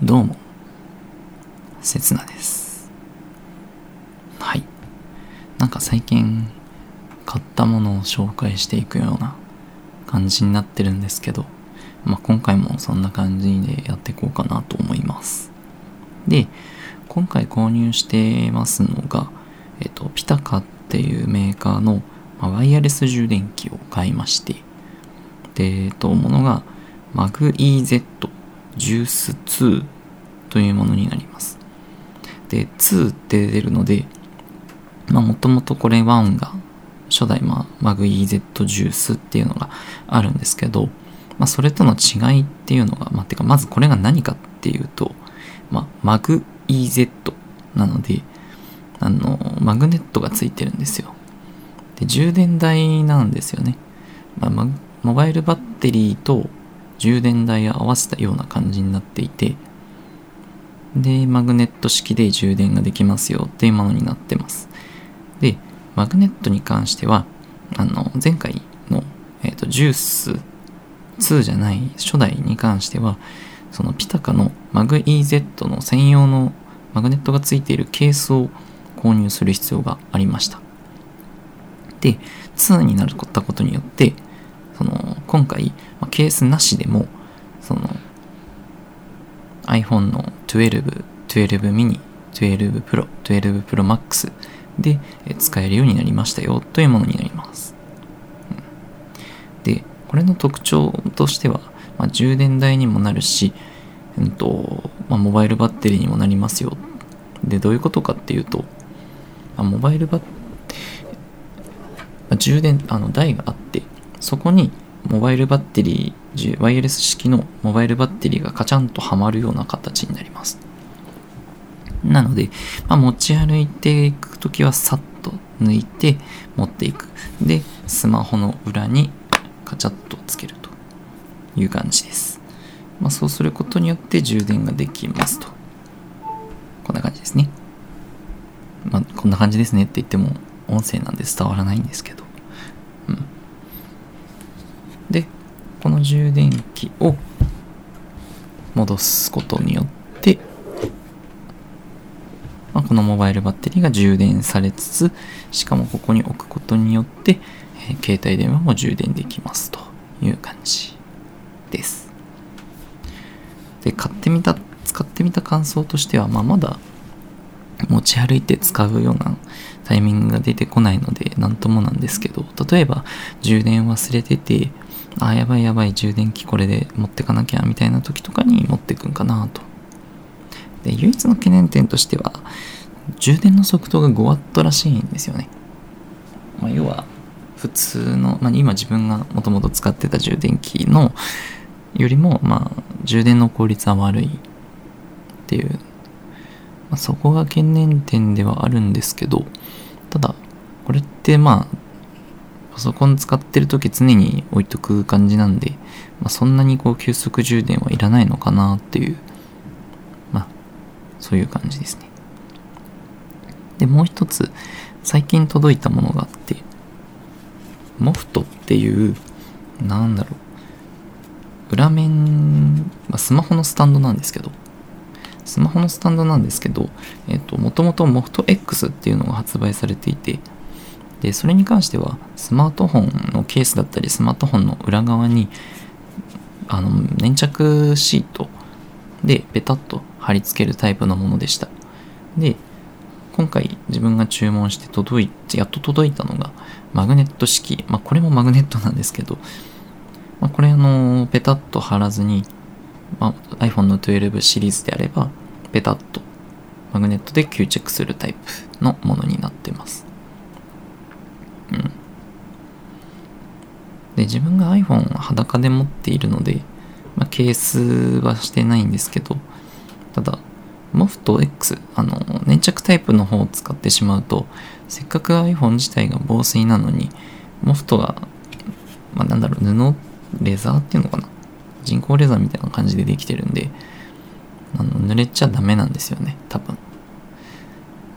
どうも、せつなです。はい。なんか最近、買ったものを紹介していくような感じになってるんですけど、まあ、今回もそんな感じでやっていこうかなと思います。で、今回購入してますのが、えっと、ピタカっていうメーカーの、まワイヤレス充電器を買いまして、で、えっと、ものが MagEZ ジュース2というものになります。で、2って出るので、まあもともとこれ1が初代、まあ、MagEZ ジュースっていうのがあるんですけど、まあそれとの違いっていうのが、まあてかまずこれが何かっていうと、まあ MagEZ なので、あの、マグネットがついてるんですよ。で、充電台なんですよね。まあ、モバイルバッテリーと充電台を合わせたような感じになっていて、で、マグネット式で充電ができますよっていうものになってます。で、マグネットに関しては、あの、前回の、えっ、と、ジュース2じゃない初代に関しては、そのピタカのマグ EZ の専用のマグネットがついているケースを購入する必要がありました。で、2になったことによって、今回、まあケースなしでもその iPhone の12、12 mini、12 Pro、12 Pro Max で使えるようになりましたよというものになります。で、これの特徴としては、まあ、充電台にもなるし、うんとまあ、モバイルバッテリーにもなりますよ。で、どういうことかっていうと、あ、モバイルバッまあ充電あの台があってそこにモバイルバッテリーワイヤレス式のモバイルバッテリーがカチャンとはまるような形になります。なので、まあ、持ち歩いていくときはさっと抜いて持っていく。でスマホの裏にカチャッとつけるという感じです、まあ、そうすることによって充電ができますと。こんな感じですね。まあ、こんな感じですねって言っても音声なんで伝わらないんですけど、うん、でこの充電器を戻すことによって、まあ、このモバイルバッテリーが充電されつつしかもここに置くことによって、えー携帯電話も充電できますという感じです。で買ってみた使ってみた感想としては、まあ、まだ持ち歩いて使うようなタイミングが出てこないので何ともなんですけど例えば充電忘れててあやばいやばい充電器これで持ってかなきゃみたいな時とかに持ってくんかなと。で唯一の懸念点としては充電の速度が 5W らしいんですよね、まあ、要は普通の、まあ、今自分がもともと使ってた充電器のよりもまあ充電の効率は悪いっていう。まあ、そこが懸念点ではあるんですけど、ただ、これってまあ、パソコン使ってる時常に置いとく感じなんで、まあ、そんなにこう急速充電はいらないのかなっていう、まあ、そういう感じですね。で、もう一つ、最近届いたものがあって、モフトっていう、なんだろう、裏面、まあ、スマホのスタンドなんですけど、スマホのスタンドなんですけど、えっ、と、もともと MoftX っていうのが発売されていて、で、それに関しては、スマートフォンのケースだったり、スマートフォンの裏側に、あの、粘着シートでペタッと貼り付けるタイプのものでした。で、今回自分が注文して届いて、やっと届いたのが、マグネット式。まあ、これもマグネットなんですけど、まあ、これあの、ペタッと貼らずに、まあ、iPhone の12シリーズであれば、ペタッとマグネットで吸着するタイプのものになってます。うん。で、自分が iPhone は裸で持っているので、まあ、ケースはしてないんですけど、ただ、モフト X、あの、粘着タイプの方を使ってしまうと、せっかく iPhone 自体が防水なのに、モフトが、まあ、なんだろう、布、レザーっていうのかな人工レザーみたいな感じでできてるんで、あの濡れちゃダメなんですよね、多分。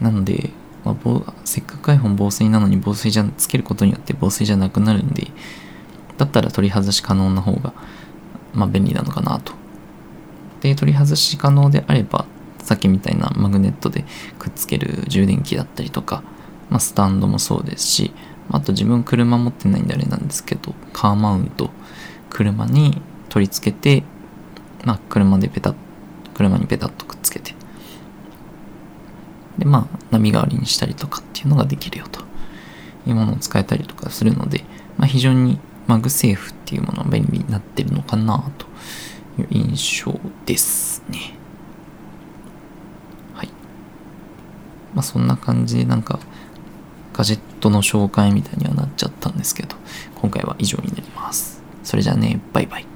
なので、まあ、せっかく iPhone 防水なのに防水じゃつけることによって防水じゃなくなるんで、だったら取り外し可能な方が、まあ、便利なのかなと。で取り外し可能であればさっきみたいなマグネットでくっつける充電器だったりとか、まあ、スタンドもそうですしあと自分車持ってないんであれなんですけどカーマウント車に取り付けて、まあ、車でペタッ車にペタッとくっつけて。でまあナビ代わりにしたりとかっていうのができるよと。いうものを使えたりとかするので、まあ、非常に MagSafe っていうものが便利になってるのかなという印象ですね。はい。まあそんな感じでなんかガジェットの紹介みたいにはなっちゃったんですけど、今回は以上になります。それじゃあね、バイバイ。